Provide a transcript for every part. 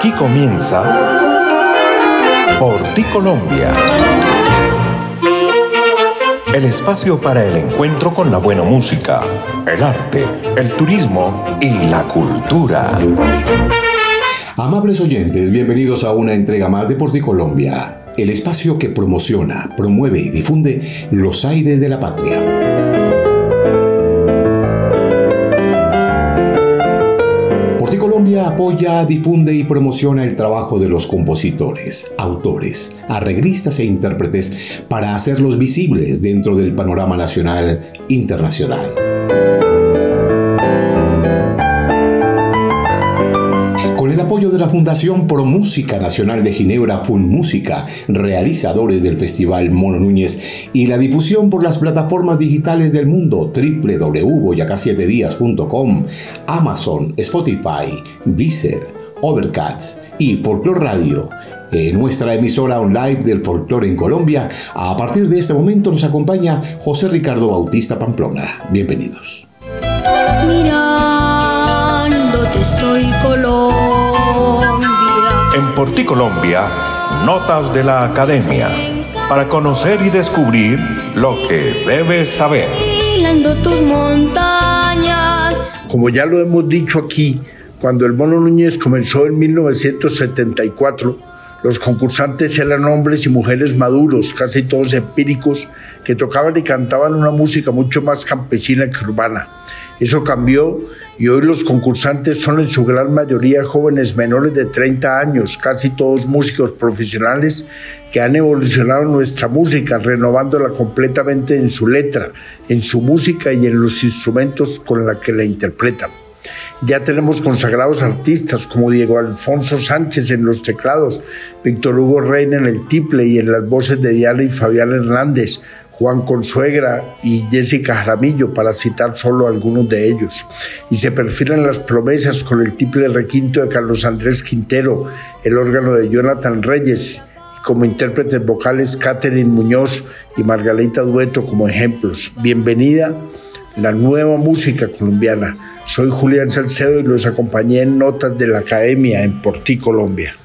Aquí comienza Por ti Colombia. El espacio para el encuentro con la buena música, el arte, el turismo y la cultura. Amables oyentes, bienvenidos a una entrega más de Por ti Colombia, el espacio que promociona, promueve y difunde los aires de la patria. Apoya, difunde y promociona el trabajo de los compositores, autores, arreglistas e intérpretes para hacerlos visibles dentro del panorama nacional internacional. De la Fundación Pro Música Nacional de Ginebra Fun Música, realizadores del Festival Mono Núñez y la difusión por las plataformas digitales del mundo www.boyacá7días.com, Amazon, Spotify, Deezer, Overcast y Folklore Radio. En nuestra emisora online del folclore en Colombia, a partir de este momento nos acompaña José Ricardo Bautista Pamplona. Bienvenidos. Estoy color en Porticolombia, Notas de la Academia, para conocer y descubrir lo que debes saber. tus montañas. Como ya lo hemos dicho aquí, cuando el Mono Núñez comenzó en 1974, los concursantes eran hombres y mujeres maduros, casi todos empíricos, que tocaban y cantaban una música mucho más campesina que urbana. Eso cambió y hoy los concursantes son en su gran mayoría jóvenes menores de 30 años, casi todos músicos profesionales que han evolucionado nuestra música, renovándola completamente en su letra, en su música y en los instrumentos con los que la interpretan. Ya tenemos consagrados artistas como Diego Alfonso Sánchez en los teclados, Víctor Hugo Reina en el tiple y en las voces de Diana y Fabián Hernández, Juan Consuegra y Jessica Jaramillo, para citar solo algunos de ellos. Y se perfilan las promesas con el triple requinto de Carlos Andrés Quintero, el órgano de Jonathan Reyes, y como intérpretes vocales Catherine Muñoz y Margarita Dueto como ejemplos. Bienvenida la nueva música colombiana. Soy Julián Salcedo y los acompañé en Notas de la Academia en Portí, Colombia.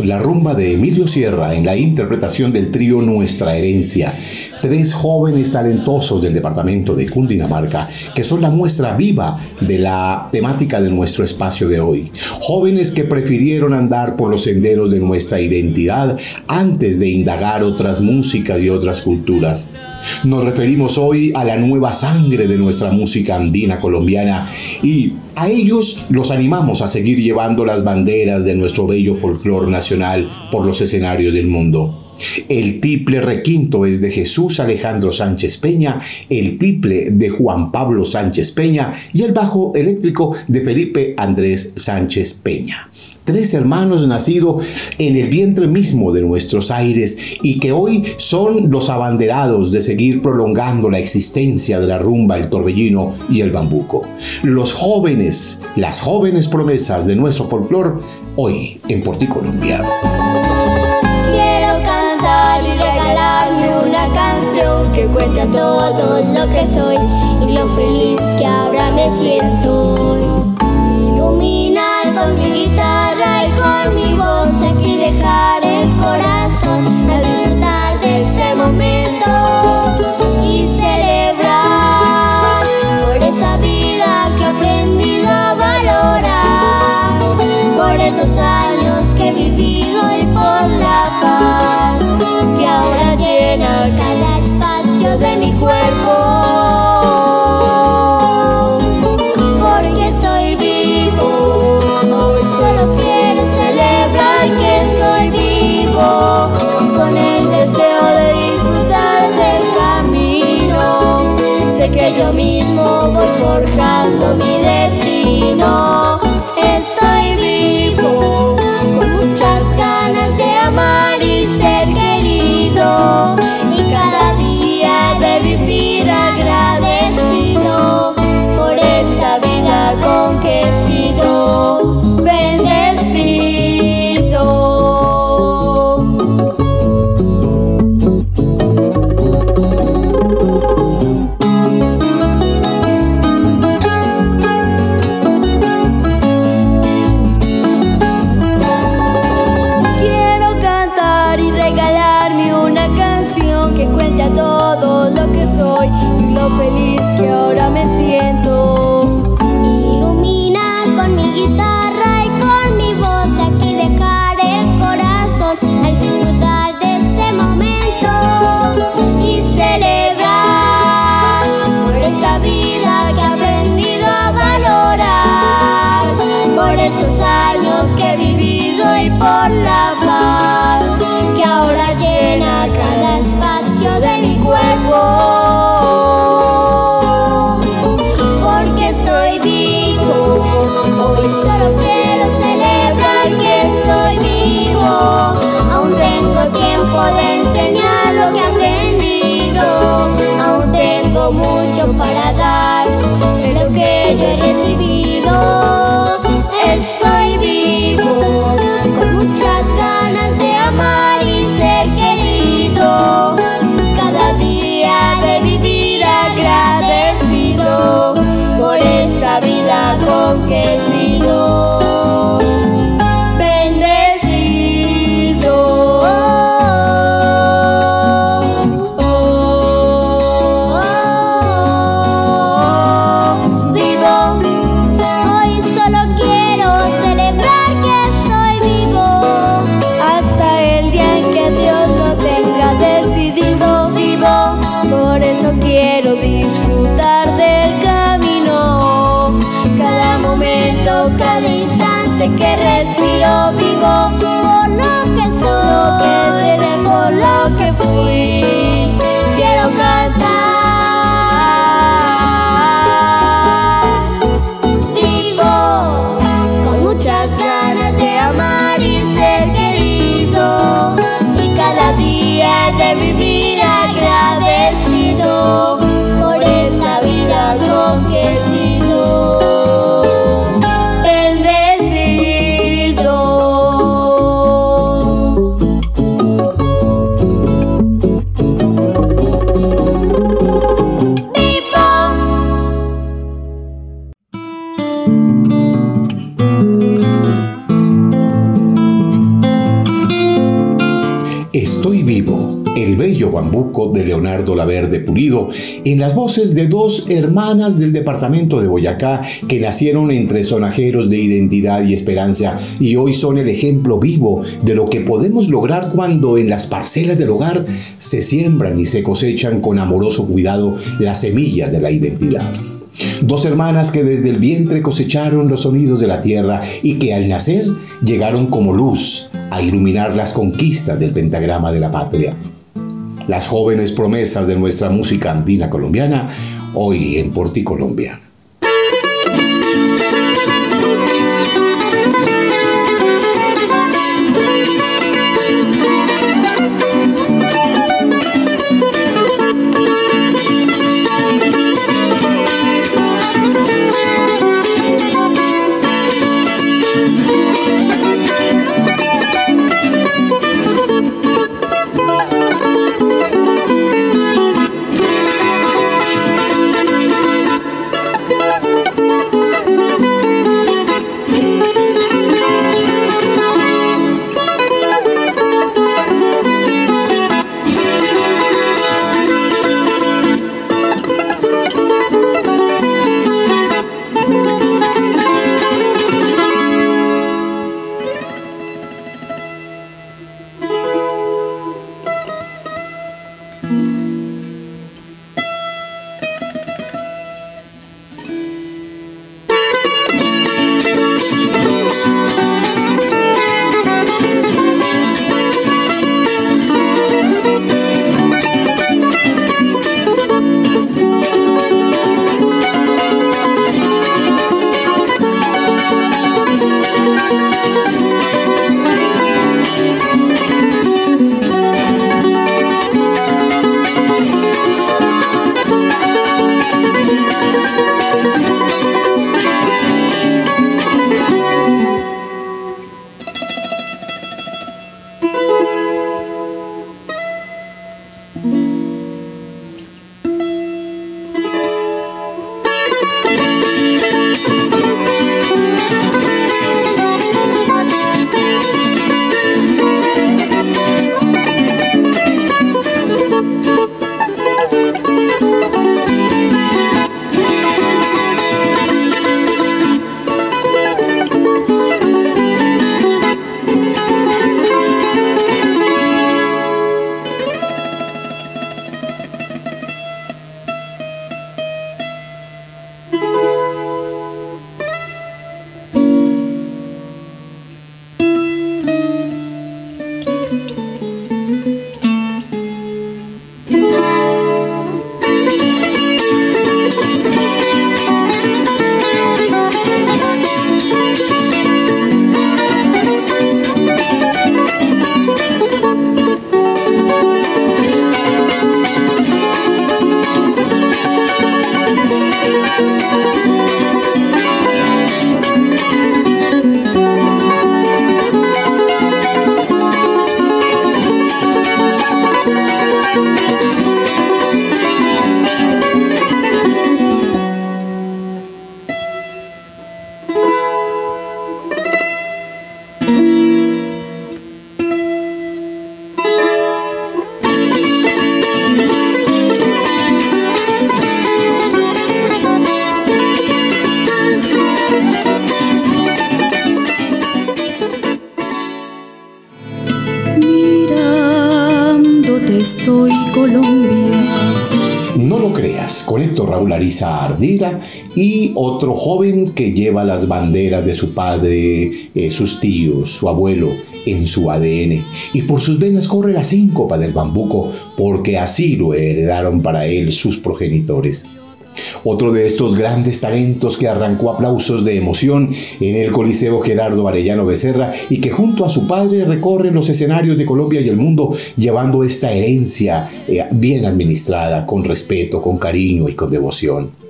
La rumba de Emilio Sierra en la interpretación del trío Nuestra Herencia. Tres jóvenes talentosos del departamento de Cundinamarca que son la muestra viva de la temática de nuestro espacio de hoy. Jóvenes que prefirieron andar por los senderos de nuestra identidad antes de indagar otras músicas y otras culturas. Nos referimos hoy a la nueva sangre de nuestra música andina colombiana y a ellos los animamos a seguir llevando las banderas de nuestro bello folclor nacional por los escenarios del mundo. El tiple requinto es de Jesús Alejandro Sánchez Peña, el tiple de Juan Pablo Sánchez Peña y el bajo eléctrico de Felipe Andrés Sánchez Peña. Tres hermanos nacidos en el vientre mismo de nuestros aires y que hoy son los abanderados de seguir prolongando la existencia de la rumba, el torbellino y el bambuco. Los jóvenes, las jóvenes promesas de nuestro folclor hoy en Porticolombia. que cuenta todos lo que soy y lo feliz que ahora me siento. Iluminar con mi guitarra y con mi voz Laverde Pulido, en las voces de dos hermanas del departamento de Boyacá que nacieron entre sonajeros de identidad y esperanza y hoy son el ejemplo vivo de lo que podemos lograr cuando en las parcelas del hogar se siembran y se cosechan con amoroso cuidado las semillas de la identidad. Dos hermanas que desde el vientre cosecharon los sonidos de la tierra y que al nacer llegaron como luz a iluminar las conquistas del pentagrama de la patria. Las jóvenes promesas de nuestra música andina colombiana, hoy en Porti Colombia. Ardira y otro joven que lleva las banderas de su padre, eh, sus tíos, su abuelo en su ADN. Y por sus venas corre la síncopa del bambuco, porque así lo heredaron para él sus progenitores. Otro de estos grandes talentos que arrancó aplausos de emoción en el Coliseo Gerardo Arellano Becerra y que junto a su padre recorre los escenarios de Colombia y el mundo llevando esta herencia eh, bien administrada, con respeto, con cariño y con devoción.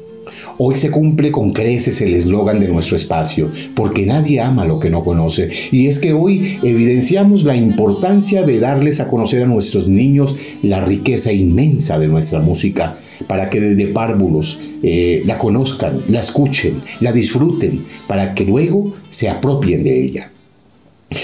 Hoy se cumple con creces el eslogan de nuestro espacio, porque nadie ama lo que no conoce. Y es que hoy evidenciamos la importancia de darles a conocer a nuestros niños la riqueza inmensa de nuestra música, para que desde párvulos eh, la conozcan, la escuchen, la disfruten, para que luego se apropien de ella.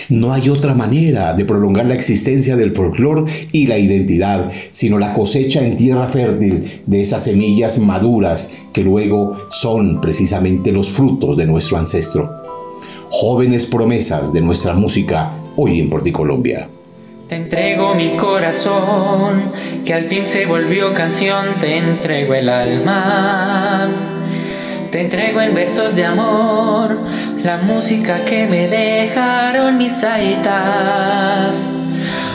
No hay otra manera de prolongar la existencia del folclore y la identidad, sino la cosecha en tierra fértil de esas semillas maduras que luego son precisamente los frutos de nuestro ancestro. Jóvenes promesas de nuestra música hoy en Porticolombia. Te entrego mi corazón, que al fin se volvió canción, te entrego el alma. Te entrego en versos de amor la música que me dejaron mis saitas.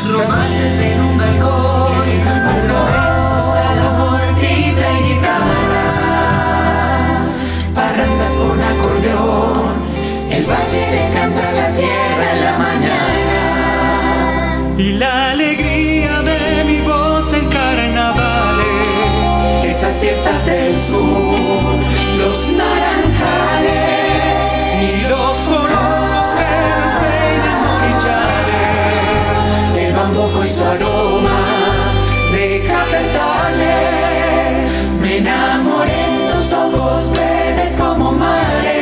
Romances en un balcón, un al amor, timbre y guitarra. Parrandas con acordeón, el valle le canta la sierra en la mañana. Y la alegría de mi voz en carnavales, esas fiestas del sur, aroma de cafetales, me enamoré en tus ojos verdes como mares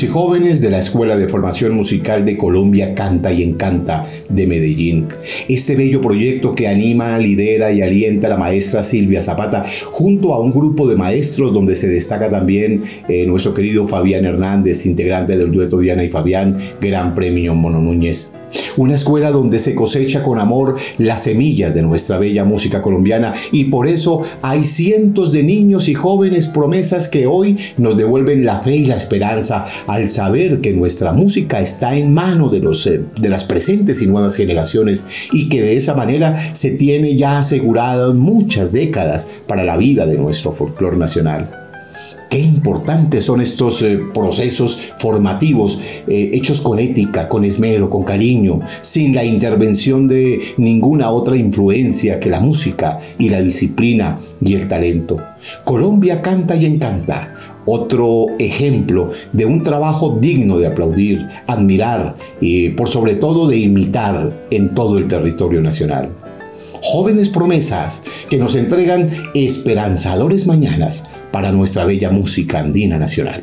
y jóvenes de la Escuela de Formación Musical de Colombia Canta y Encanta de Medellín. Este bello proyecto que anima, lidera y alienta a la maestra Silvia Zapata junto a un grupo de maestros donde se destaca también eh, nuestro querido Fabián Hernández, integrante del dueto Diana y Fabián, Gran Premio Mono Núñez. Una escuela donde se cosecha con amor las semillas de nuestra bella música colombiana y por eso hay cientos de niños y jóvenes promesas que hoy nos devuelven la fe y la esperanza al saber que nuestra música está en mano de, los, eh, de las presentes y nuevas generaciones y que de esa manera se tiene ya asegurado muchas décadas para la vida de nuestro folclore nacional. Qué importantes son estos eh, procesos formativos eh, hechos con ética, con esmero, con cariño, sin la intervención de ninguna otra influencia que la música y la disciplina y el talento. Colombia canta y encanta. Otro ejemplo de un trabajo digno de aplaudir, admirar y por sobre todo de imitar en todo el territorio nacional jóvenes promesas que nos entregan esperanzadores mañanas para nuestra bella música andina nacional.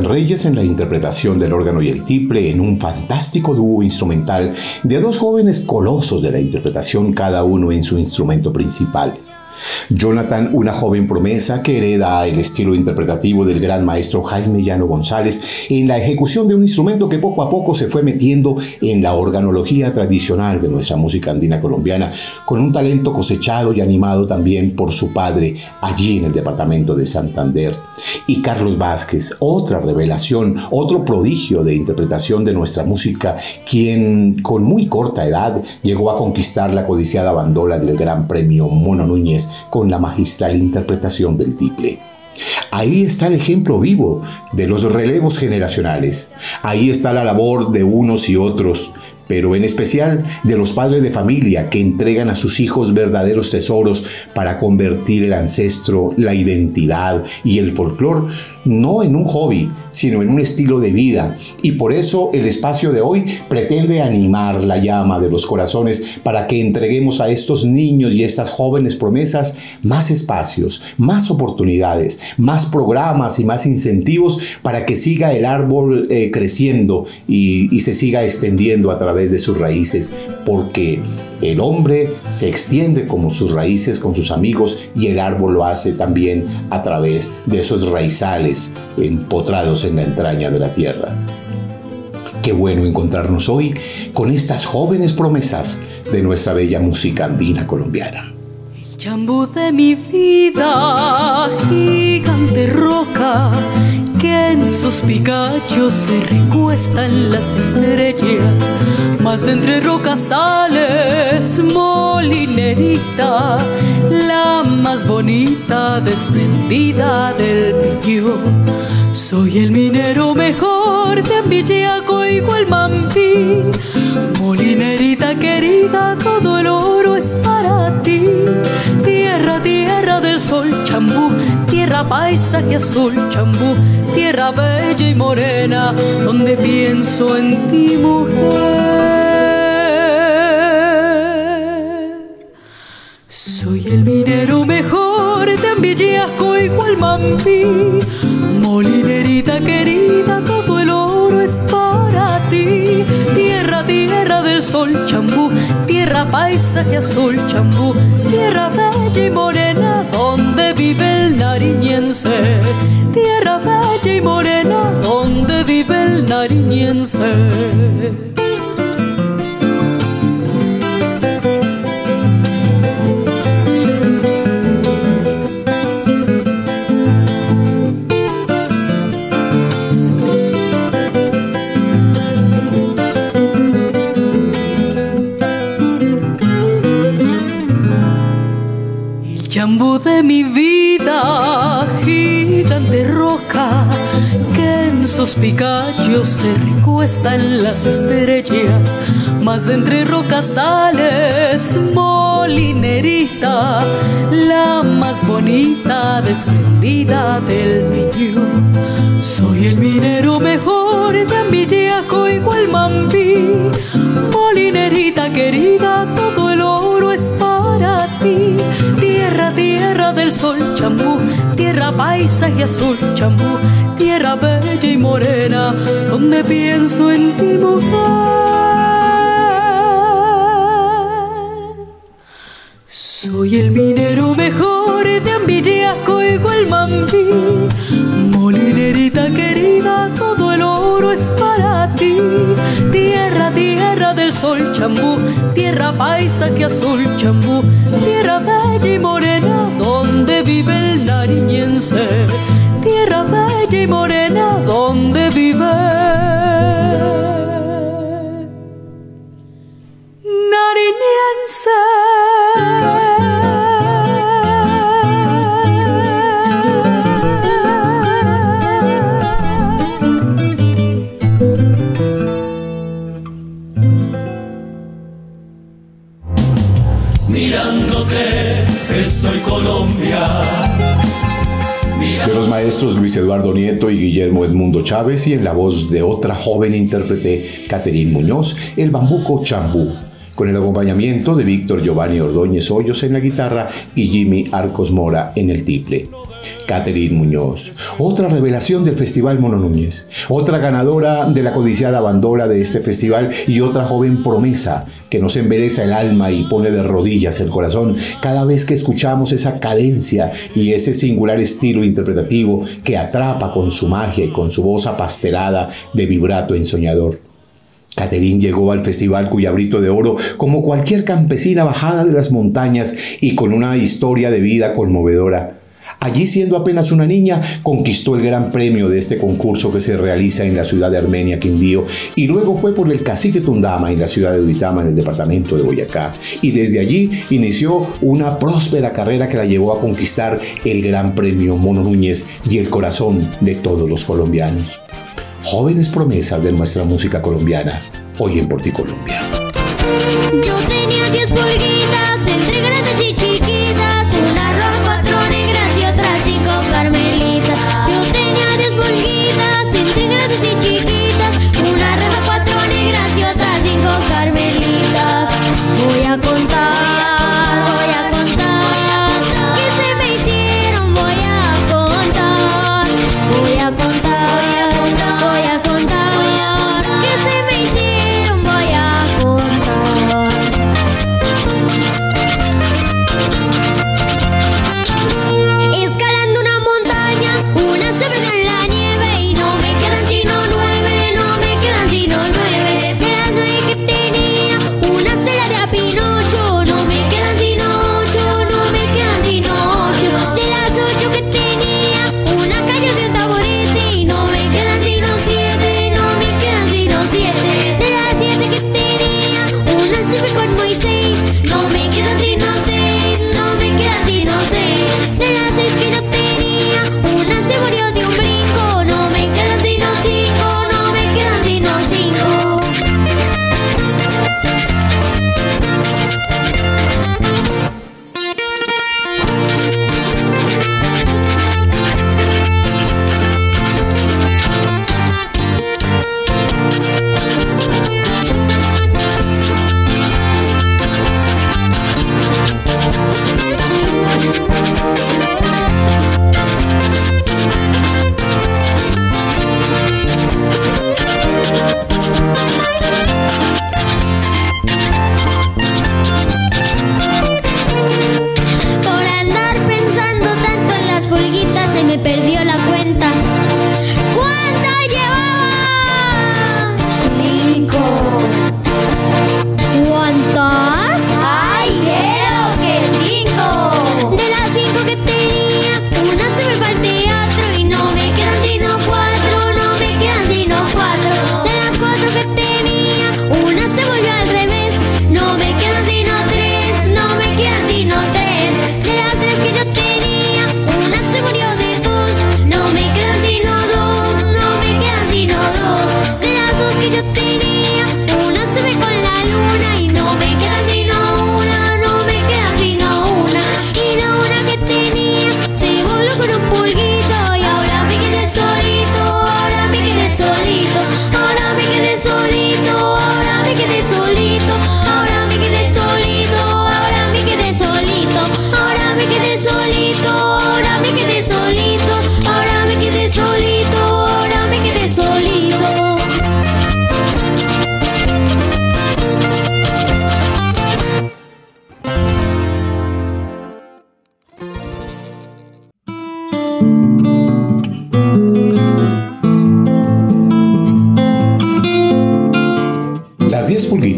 Reyes en la interpretación del órgano y el tiple en un fantástico dúo instrumental de dos jóvenes colosos de la interpretación cada uno en su instrumento principal. Jonathan, una joven promesa que hereda el estilo interpretativo del gran maestro Jaime Llano González en la ejecución de un instrumento que poco a poco se fue metiendo en la organología tradicional de nuestra música andina colombiana, con un talento cosechado y animado también por su padre allí en el departamento de Santander. Y Carlos Vázquez, otra revelación, otro prodigio de interpretación de nuestra música, quien con muy corta edad llegó a conquistar la codiciada bandola del Gran Premio Mono Núñez con la magistral interpretación del tiple. Ahí está el ejemplo vivo de los relevos generacionales. Ahí está la labor de unos y otros, pero en especial de los padres de familia que entregan a sus hijos verdaderos tesoros para convertir el ancestro, la identidad y el folclor no en un hobby, sino en un estilo de vida. Y por eso el espacio de hoy pretende animar la llama de los corazones para que entreguemos a estos niños y estas jóvenes promesas más espacios, más oportunidades, más programas y más incentivos para que siga el árbol eh, creciendo y, y se siga extendiendo a través de sus raíces, porque el hombre se extiende como sus raíces con sus amigos y el árbol lo hace también a través de esos raizales empotrados en la entraña de la tierra. Qué bueno encontrarnos hoy con estas jóvenes promesas de nuestra bella música andina colombiana. El chambú de mi vida, gigante roca que en sus picachos se recuestan las estrellas, más de entre rocas sales, molinerita, la más bonita, desprendida del pillo. Soy el minero mejor de Ambillaco igual Mampi, molinerita querida, todo el oro es para ti, tierra, tierra del sol chambú, tierra paisaje azul chambú, tierra bella y morena, donde pienso en ti, mujer. Soy el minero mejor de Ambillaco igual Mampi, molinerita querida, todo el oro es para ti, tierra, tierra del sol chambú, tierra paisaje azul chambú, tierra bella y morena, donde el nariñense, tierra bella y morena, donde vive el nariñense. De mi vida, sus picachos se recuestan las estrellas, más de entre rocas sales, molinerita, la más bonita, desprendida del millo. Soy el minero mejor de Ambillaco igual Mampi, molinerita querida, todo el oro es para ti, tierra, tierra del sol chambú, tierra paisaje azul chambú, tierra bella y morena, donde pienso en ti mujer. Soy el minero mejor de Ambillaco igual Mampi, molinerita querida, todo el oro es para ti, tierra, tierra del sol chambú, tierra paisaje azul chambú, tierra bella y morena, nariñense, tierra bella y morena, donde vive Mirándote estoy Colombia. Maestros Luis Eduardo Nieto y Guillermo Edmundo Chávez y en la voz de otra joven intérprete, Caterín Muñoz, el bambuco chambú. con el acompañamiento de Víctor Giovanni Ordóñez Hoyos en la guitarra y Jimmy Arcos Mora en el tiple. Catherine Muñoz, otra revelación del Festival Mono Núñez, otra ganadora de la codiciada bandola de este festival y otra joven promesa que nos embeleza el alma y pone de rodillas el corazón cada vez que escuchamos esa cadencia y ese singular estilo interpretativo que atrapa con su magia y con su voz apastelada de vibrato ensoñador. Caterín llegó al Festival Cuyabrito de Oro como cualquier campesina bajada de las montañas y con una historia de vida conmovedora. Allí, siendo apenas una niña, conquistó el gran premio de este concurso que se realiza en la ciudad de Armenia, Quindío, y luego fue por el cacique Tundama en la ciudad de Duitama, en el departamento de Boyacá. Y desde allí inició una próspera carrera que la llevó a conquistar el gran premio Mono Núñez y el corazón de todos los colombianos jóvenes promesas de nuestra música colombiana, hoy en Porticolombia. Yo tenía 10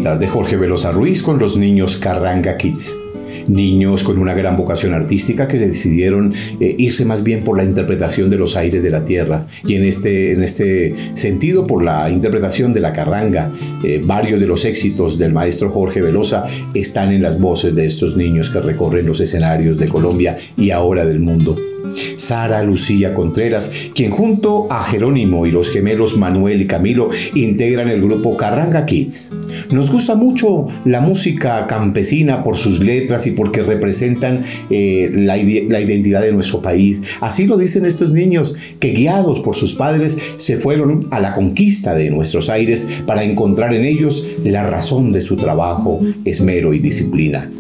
10 pulguitas de Jorge Velosa Ruiz con los niños Carranga Kids. Niños con una gran vocación artística que decidieron eh, irse más bien por la interpretación de los aires de la tierra y en este, en este sentido por la interpretación de la carranga. Eh, varios de los éxitos del maestro Jorge Velosa están en las voces de estos niños que recorren los escenarios de Colombia y ahora del mundo. Sara Lucía Contreras, quien junto a Jerónimo y los gemelos Manuel y Camilo integran el grupo Carranga Kids. Nos gusta mucho la música campesina por sus letras y porque representan eh, la, la identidad de nuestro país. Así lo dicen estos niños que guiados por sus padres se fueron a la conquista de nuestros aires para encontrar en ellos la razón de su trabajo, esmero y disciplina.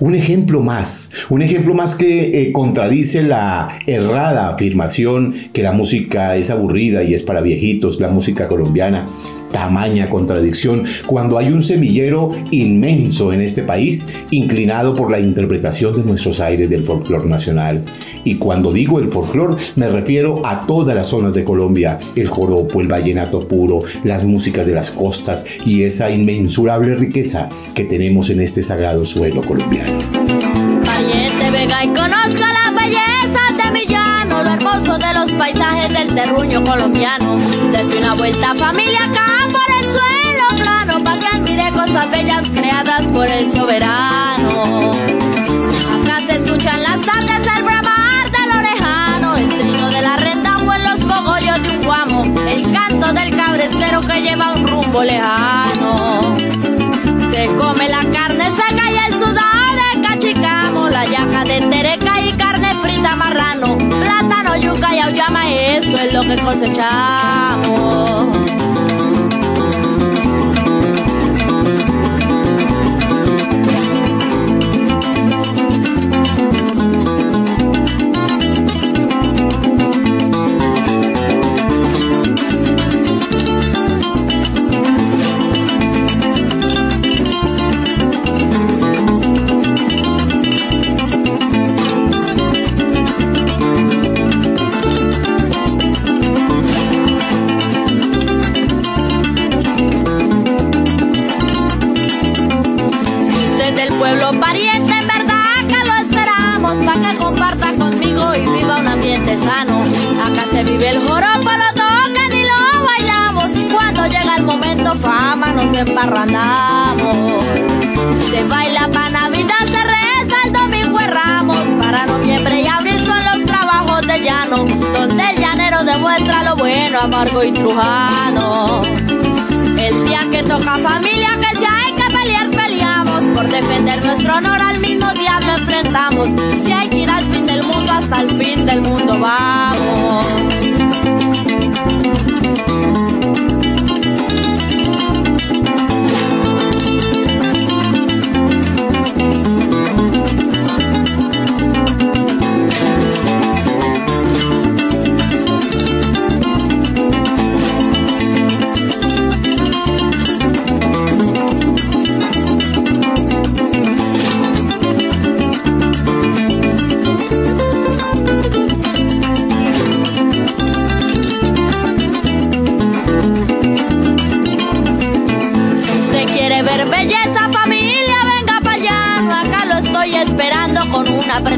Un ejemplo más, un ejemplo más que eh, contradice la errada afirmación que la música es aburrida y es para viejitos, la música colombiana tamaña contradicción cuando hay un semillero inmenso en este país inclinado por la interpretación de nuestros aires del folclore nacional. Y cuando digo el folclore me refiero a todas las zonas de Colombia, el joropo, el vallenato puro, las músicas de las costas y esa inmensurable riqueza que tenemos en este sagrado suelo colombiano. Vega y conozca la belleza de mi llano, lo hermoso de los paisajes del terruño colombiano. Desde una vuelta familia acá cosas bellas creadas por el soberano. Acá se escuchan las tardes el bramar del orejano, el trino de la renta o en los cogollos de un guamo, el canto del cabrecero que lleva un rumbo lejano. Se come la carne seca y el sudado de cachicamo, la yaca de tereca y carne frita marrano, plátano, yuca y auyama, eso es lo que cosechamos. Embarranamos. Se baila para Navidad, se reza el domingo Ramos. Para noviembre y abril son los trabajos de llano, donde el llanero demuestra lo bueno, amargo y trujano. El día que toca familia, que si hay que pelear, peleamos. Por defender nuestro honor al mismo diablo enfrentamos. Si hay que ir al fin del mundo, hasta el fin del mundo vamos.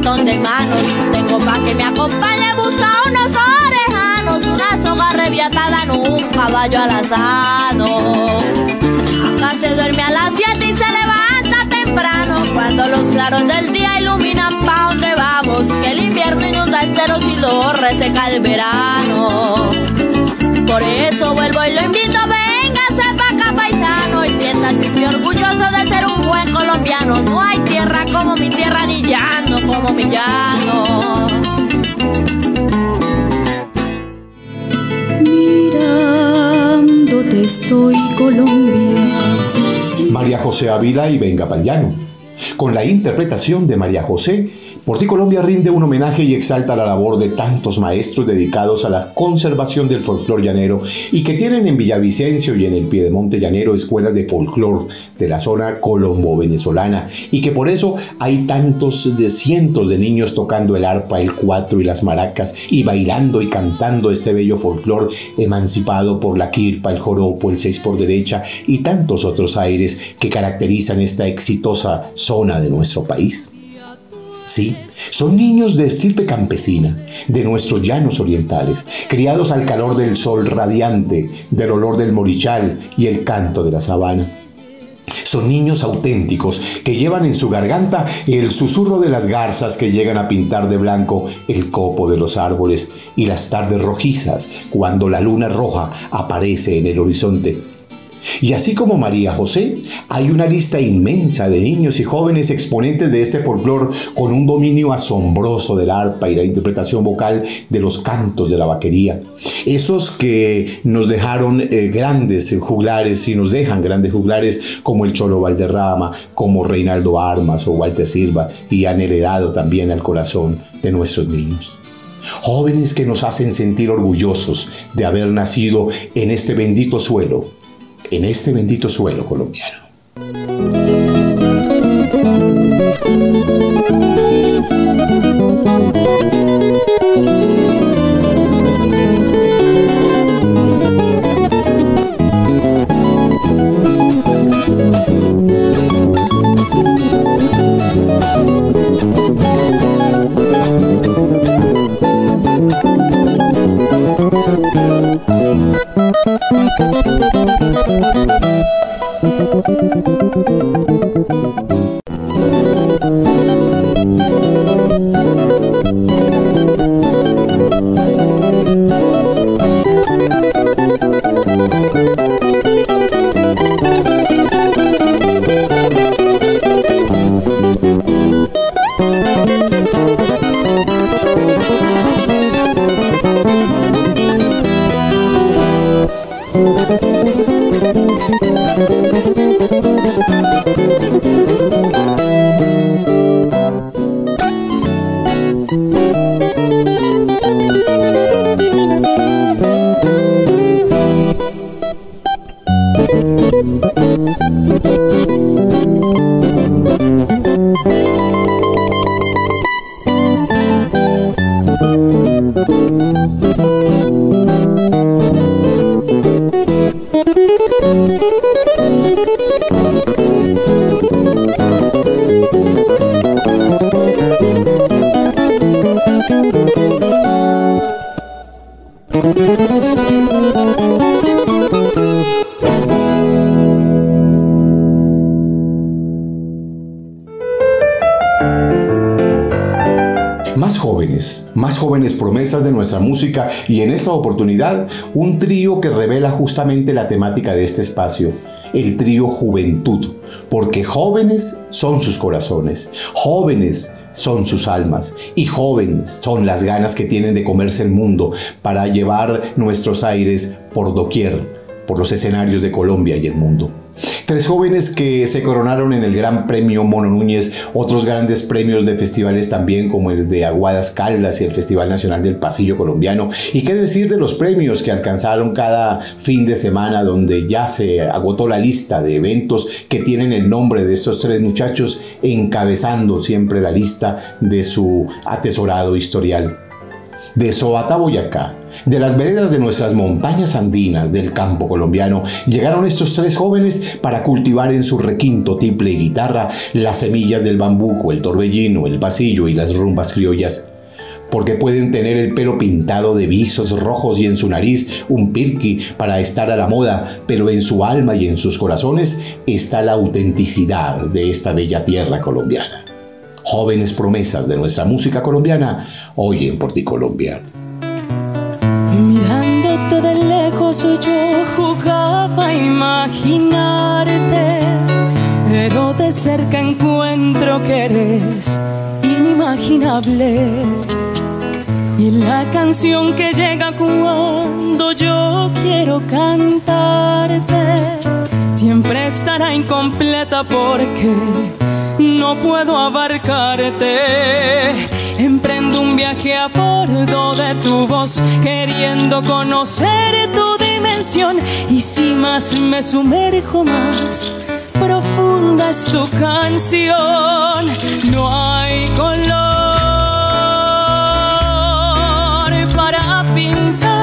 Apretón de manos. Tengo pa' que me acompañe, busca unos orejanos, una soga reviatada en un caballo al asado. Acá se duerme a las 7 y se levanta temprano, cuando los claros del día iluminan pa' donde vamos, que el invierno inunda esteros y lo reseca el verano. Por eso vuelvo y lo invito, véngase pa' acá paisano y siéntase orgulloso de ser un buen colombiano. No hay tierra como mi tierra ni llano como mi llano. Mirándote estoy Colombia. María José Ávila y Venga Pal con la interpretación de María José por ti Colombia rinde un homenaje y exalta la labor de tantos maestros dedicados a la conservación del folclor llanero y que tienen en Villavicencio y en el Piedemonte Llanero escuelas de folclor de la zona colombo-venezolana y que por eso hay tantos de cientos de niños tocando el arpa, el cuatro y las maracas y bailando y cantando este bello folclor emancipado por la quirpa, el joropo, el seis por derecha y tantos otros aires que caracterizan esta exitosa zona de nuestro país. Sí, son niños de estirpe campesina, de nuestros llanos orientales, criados al calor del sol radiante, del olor del morichal y el canto de la sabana. Son niños auténticos que llevan en su garganta el susurro de las garzas que llegan a pintar de blanco el copo de los árboles y las tardes rojizas cuando la luna roja aparece en el horizonte y así como María José, hay una lista inmensa de niños y jóvenes exponentes de este folclor con un dominio asombroso del arpa y la interpretación vocal de los cantos de la vaquería. Esos que nos dejaron eh, grandes juglares y nos dejan grandes juglares como el Cholo Valderrama, como Reinaldo Armas o Walter Silva y han heredado también al corazón de nuestros niños. Jóvenes que nos hacen sentir orgullosos de haber nacido en este bendito suelo en este bendito suelo colombiano. De nuestra música y en esta oportunidad un trío que revela justamente la temática de este espacio, el trío Juventud, porque jóvenes son sus corazones, jóvenes son sus almas y jóvenes son las ganas que tienen de comerse el mundo para llevar nuestros aires por doquier, por los escenarios de Colombia y el mundo. Tres jóvenes que se coronaron en el Gran Premio Mono Núñez, otros grandes premios de festivales también como el de Aguadas Caldas y el Festival Nacional del Pasillo Colombiano. Y qué decir de los premios que alcanzaron cada fin de semana donde ya se agotó la lista de eventos que tienen el nombre de estos tres muchachos encabezando siempre la lista de su atesorado historial. De Soata, Boyacá, de las veredas de nuestras montañas andinas del campo colombiano llegaron estos tres jóvenes para cultivar en su requinto, tiple y guitarra las semillas del bambuco, el torbellino, el pasillo y las rumbas criollas porque pueden tener el pelo pintado de visos rojos y en su nariz un pirqui para estar a la moda, pero en su alma y en sus corazones está la autenticidad de esta bella tierra colombiana. Jóvenes promesas de nuestra música colombiana, hoy en Porticolombia. Mirándote lejos yo jugaba a imaginarte, pero de cerca encuentro que eres inimaginable. Y la canción que llega cuando yo quiero cantarte siempre estará incompleta porque no puedo abarcarte. Emprendo un viaje a bordo de tu voz, queriendo conocer Y si más me sumerjo más, profunda es tu canción. No hay color para pintarte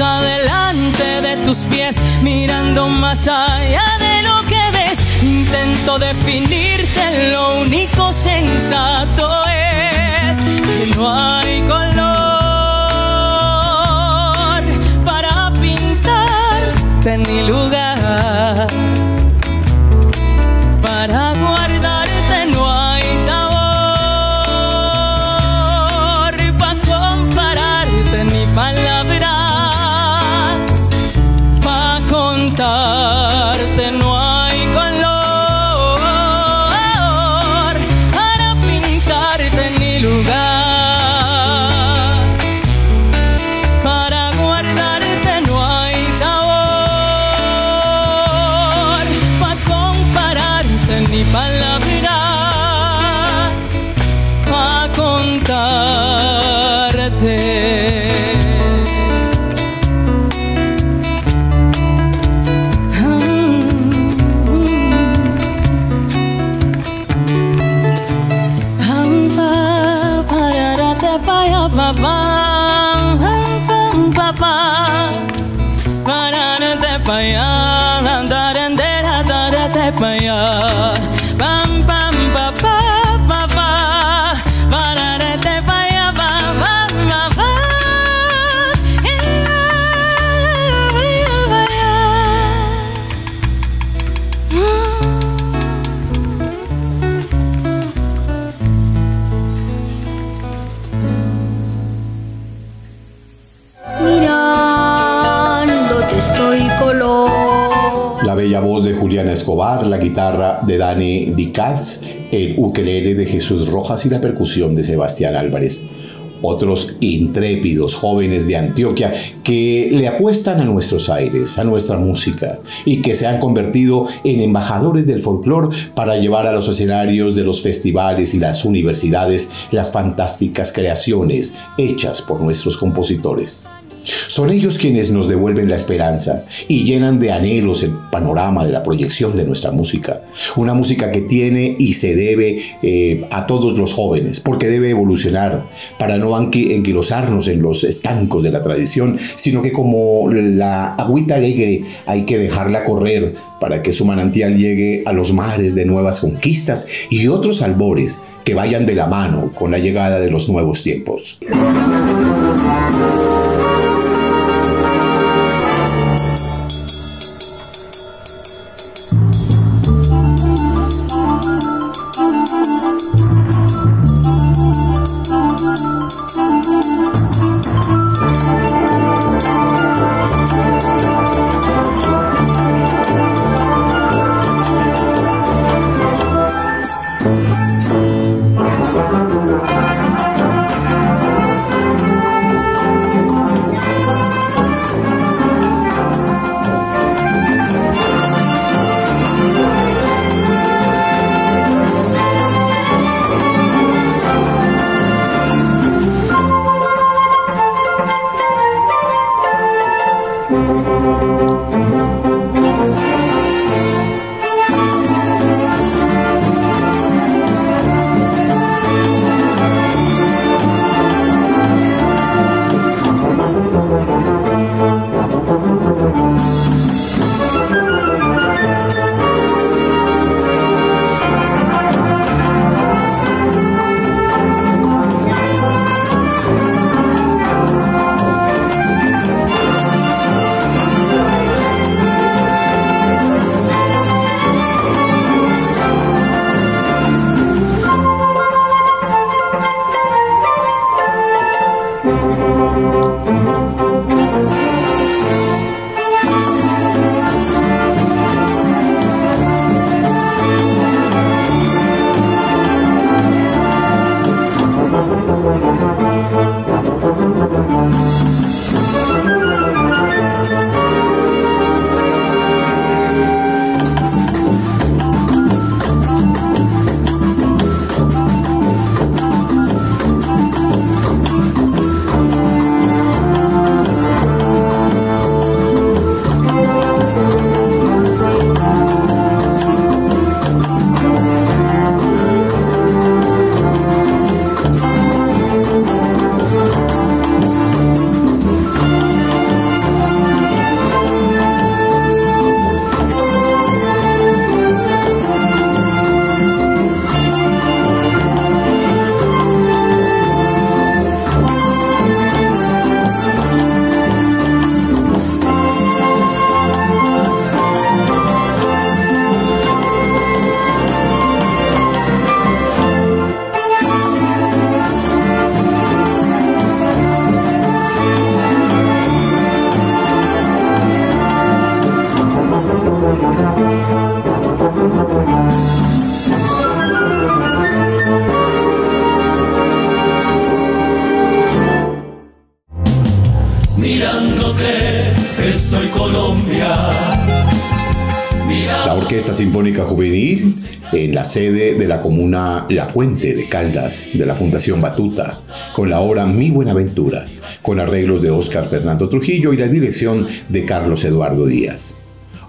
adelante de tus pies, mirando más allá de lo que ves. Intento definirte, lo único sensato es que no hay color para pintarte ni lugar. La guitarra de Dani Di Katz, el ukelele de Jesús Rojas y la percusión de Sebastián Álvarez. Otros intrépidos jóvenes de Antioquia que le apuestan a nuestros aires, a nuestra música, y que se han convertido en embajadores del folclore para llevar a los escenarios de los festivales y las universidades las fantásticas creaciones hechas por nuestros compositores. Son ellos quienes nos devuelven la esperanza y llenan de anhelos el panorama de la proyección de nuestra música. Una música que tiene y se debe eh, a todos los jóvenes, porque debe evolucionar para no enquilosarnos en los estancos de la tradición, sino que como la agüita alegre hay que dejarla correr para que su manantial llegue a los mares de nuevas conquistas y otros albores que vayan de la mano con la llegada de los nuevos tiempos. Sede de la comuna La Fuente de Caldas de la Fundación Batuta, con la obra Mi Buenaventura, con arreglos de Óscar Fernando Trujillo y la dirección de Carlos Eduardo Díaz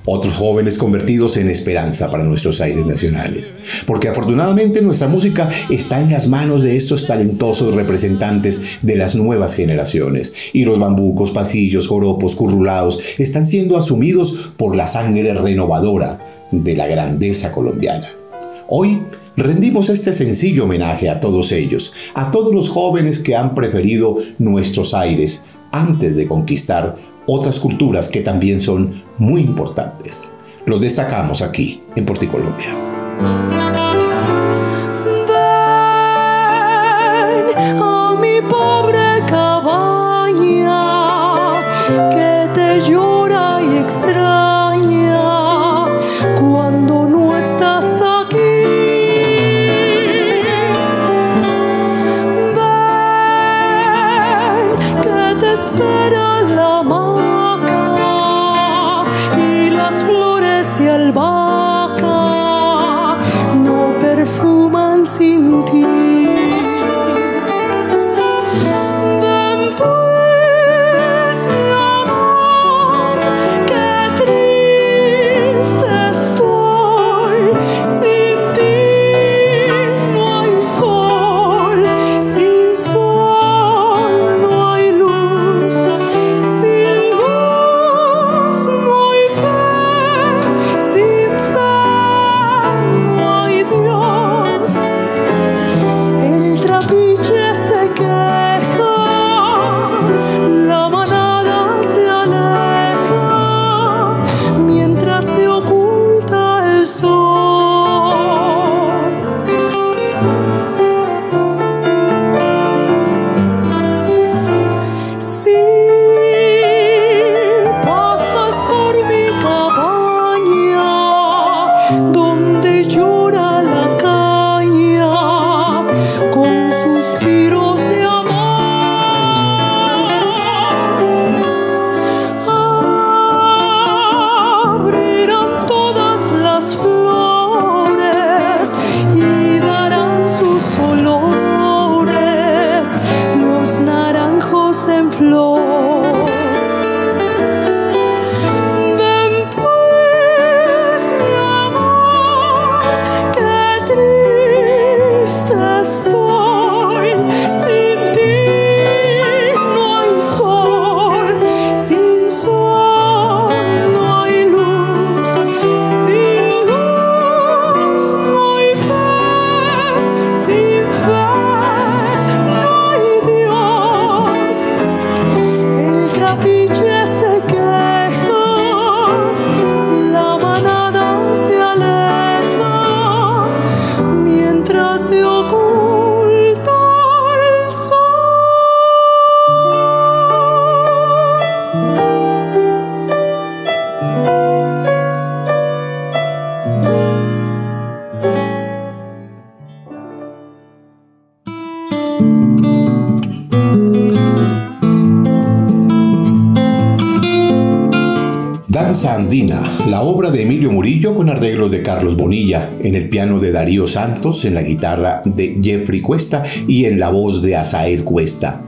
otros jóvenes convertidos en esperanza para nuestros aires nacionales. Porque afortunadamente nuestra música está en las manos de estos talentosos representantes de las nuevas generaciones. Y los bambucos, pasillos, joropos, currulados están siendo asumidos por la sangre renovadora de la grandeza colombiana. Hoy rendimos este sencillo homenaje a todos ellos, a todos los jóvenes que han preferido nuestros aires antes de conquistar otras culturas que también son muy importantes. Los destacamos aquí en Porticolombia. a mi pobre arreglos de Carlos Bonilla, en el piano de Darío Santos, en la guitarra de Jeffrey Cuesta y en la voz de Asael Cuesta.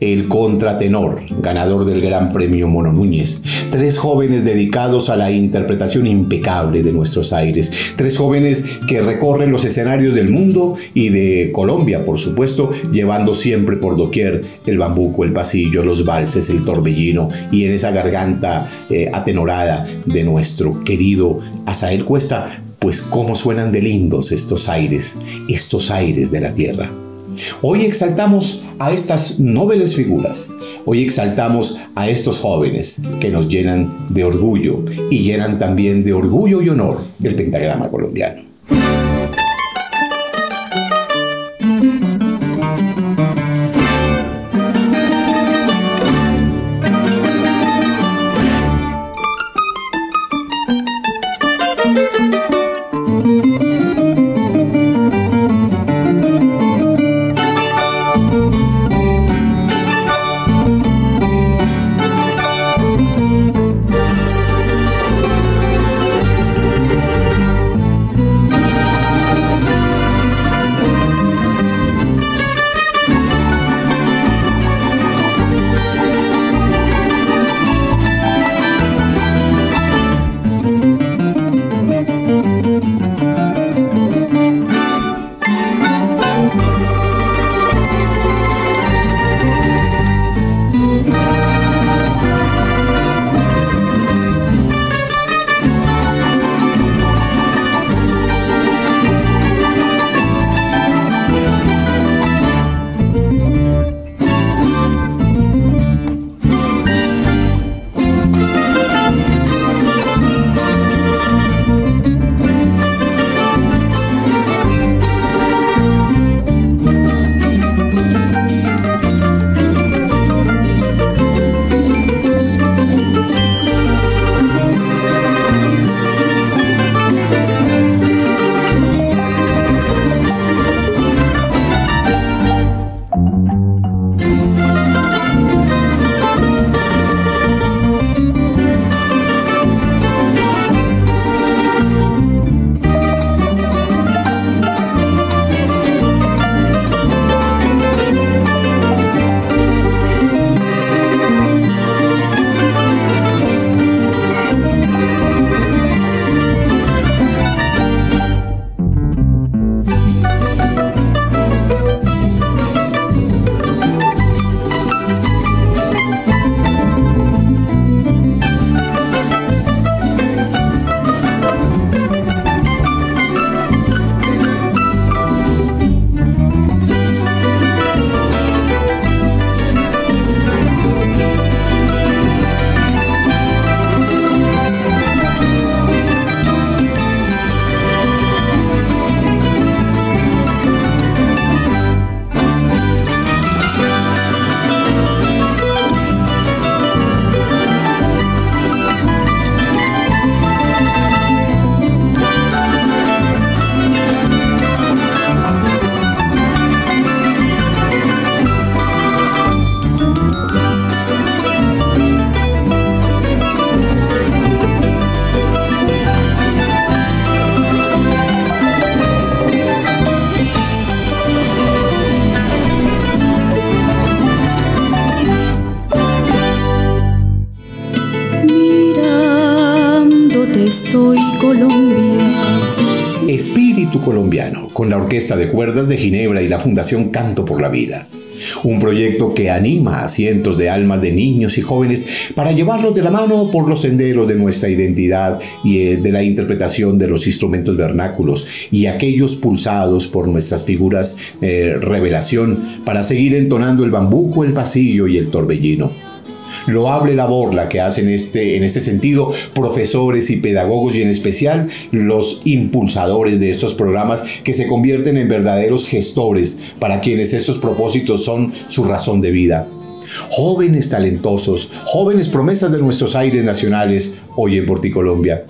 El contratenor, ganador del Gran Premio Mono Núñez. Tres jóvenes dedicados a la interpretación impecable de nuestros aires. Tres jóvenes que recorren los escenarios del mundo y de Colombia, por supuesto, llevando siempre por doquier el bambuco, el pasillo, los valses, el torbellino y en esa garganta eh, atenorada de nuestro querido Asael Cuesta, pues cómo suenan de lindos estos aires, estos aires de la tierra. Hoy exaltamos a estas nobles figuras, hoy exaltamos a estos jóvenes que nos llenan de orgullo y llenan también de orgullo y honor el pentagrama colombiano. Espíritu Colombiano, con la Orquesta de Cuerdas de Ginebra y la Fundación Canto por la Vida. Un proyecto que anima a cientos de almas de niños y jóvenes para llevarlos de la mano por los senderos de nuestra identidad y eh, de la interpretación de los instrumentos vernáculos y aquellos pulsados por nuestras figuras eh, revelación para seguir entonando el bambuco, el pasillo y el torbellino loable labor la que hacen este, en este sentido profesores y pedagogos y en especial los impulsadores de estos programas que se convierten en verdaderos gestores para quienes estos propósitos son su razón de vida. Jóvenes talentosos, jóvenes promesas de nuestros aires nacionales hoy en Porticolombia.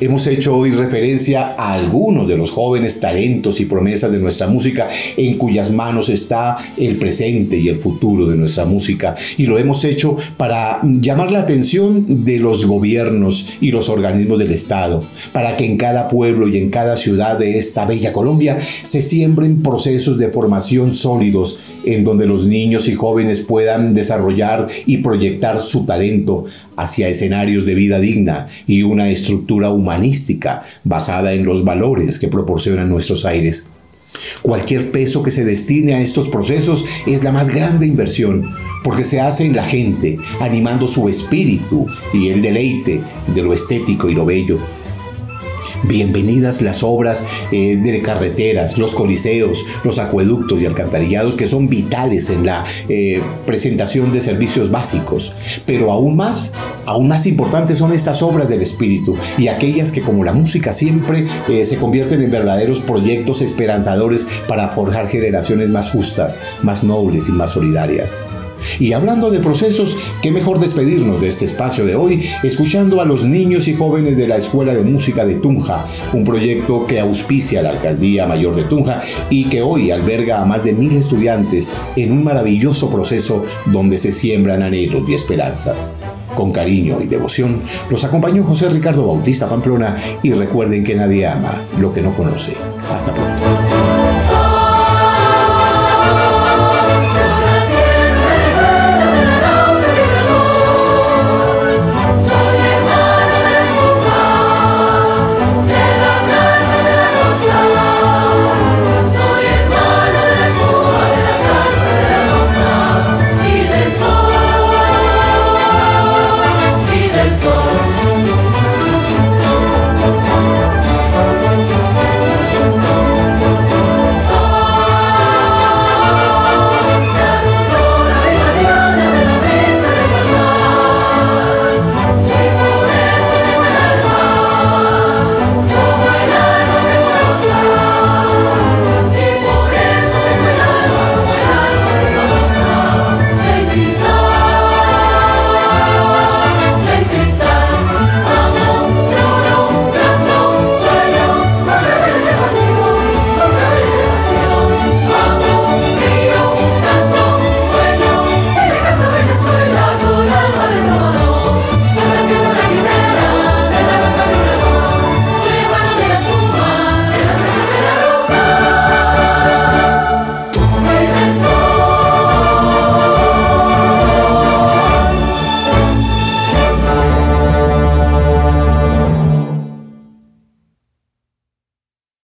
Hemos hecho hoy referencia a algunos de los jóvenes talentos y promesas de nuestra música en cuyas manos está el presente y el futuro de nuestra música. Y lo hemos hecho para llamar la atención de los gobiernos y los organismos del Estado, para que en cada pueblo y en cada ciudad de esta bella Colombia se siembren procesos de formación sólidos en donde los niños y jóvenes puedan desarrollar y proyectar su talento hacia escenarios de vida digna y una estructura humanística basada en los valores que proporcionan nuestros aires. Cualquier peso que se destine a estos procesos es la más grande inversión, porque se hace en la gente, animando su espíritu y el deleite de lo estético y lo bello. Bienvenidas las obras eh, de carreteras, los coliseos, los acueductos y alcantarillados que son vitales en la eh, presentación de servicios básicos. Pero aún más, aún más importantes son estas obras del espíritu y aquellas que como la música siempre eh, se convierten en verdaderos proyectos esperanzadores para forjar generaciones más justas, más nobles y más solidarias. Y hablando de procesos, qué mejor despedirnos de este espacio de hoy escuchando a los niños y jóvenes de la Escuela de Música de Tunja, un proyecto que auspicia la Alcaldía Mayor de Tunja y que hoy alberga a más de mil estudiantes en un maravilloso proceso donde se siembran anhelos y esperanzas. Con cariño y devoción, los acompañó José Ricardo Bautista Pamplona y recuerden que nadie ama lo que no conoce. Hasta pronto.